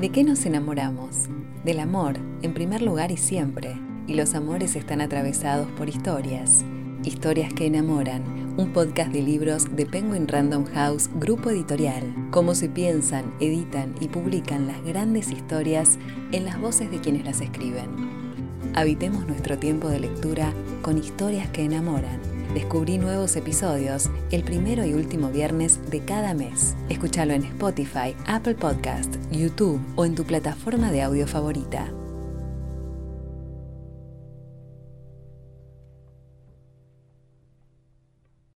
¿De qué nos enamoramos? Del amor, en primer lugar y siempre. Y los amores están atravesados por historias. Historias que enamoran, un podcast de libros de Penguin Random House, grupo editorial. Cómo se piensan, editan y publican las grandes historias en las voces de quienes las escriben. Habitemos nuestro tiempo de lectura con historias que enamoran. Descubrí nuevos episodios el primero y último viernes de cada mes. Escúchalo en Spotify, Apple Podcast, YouTube o en tu plataforma de audio favorita.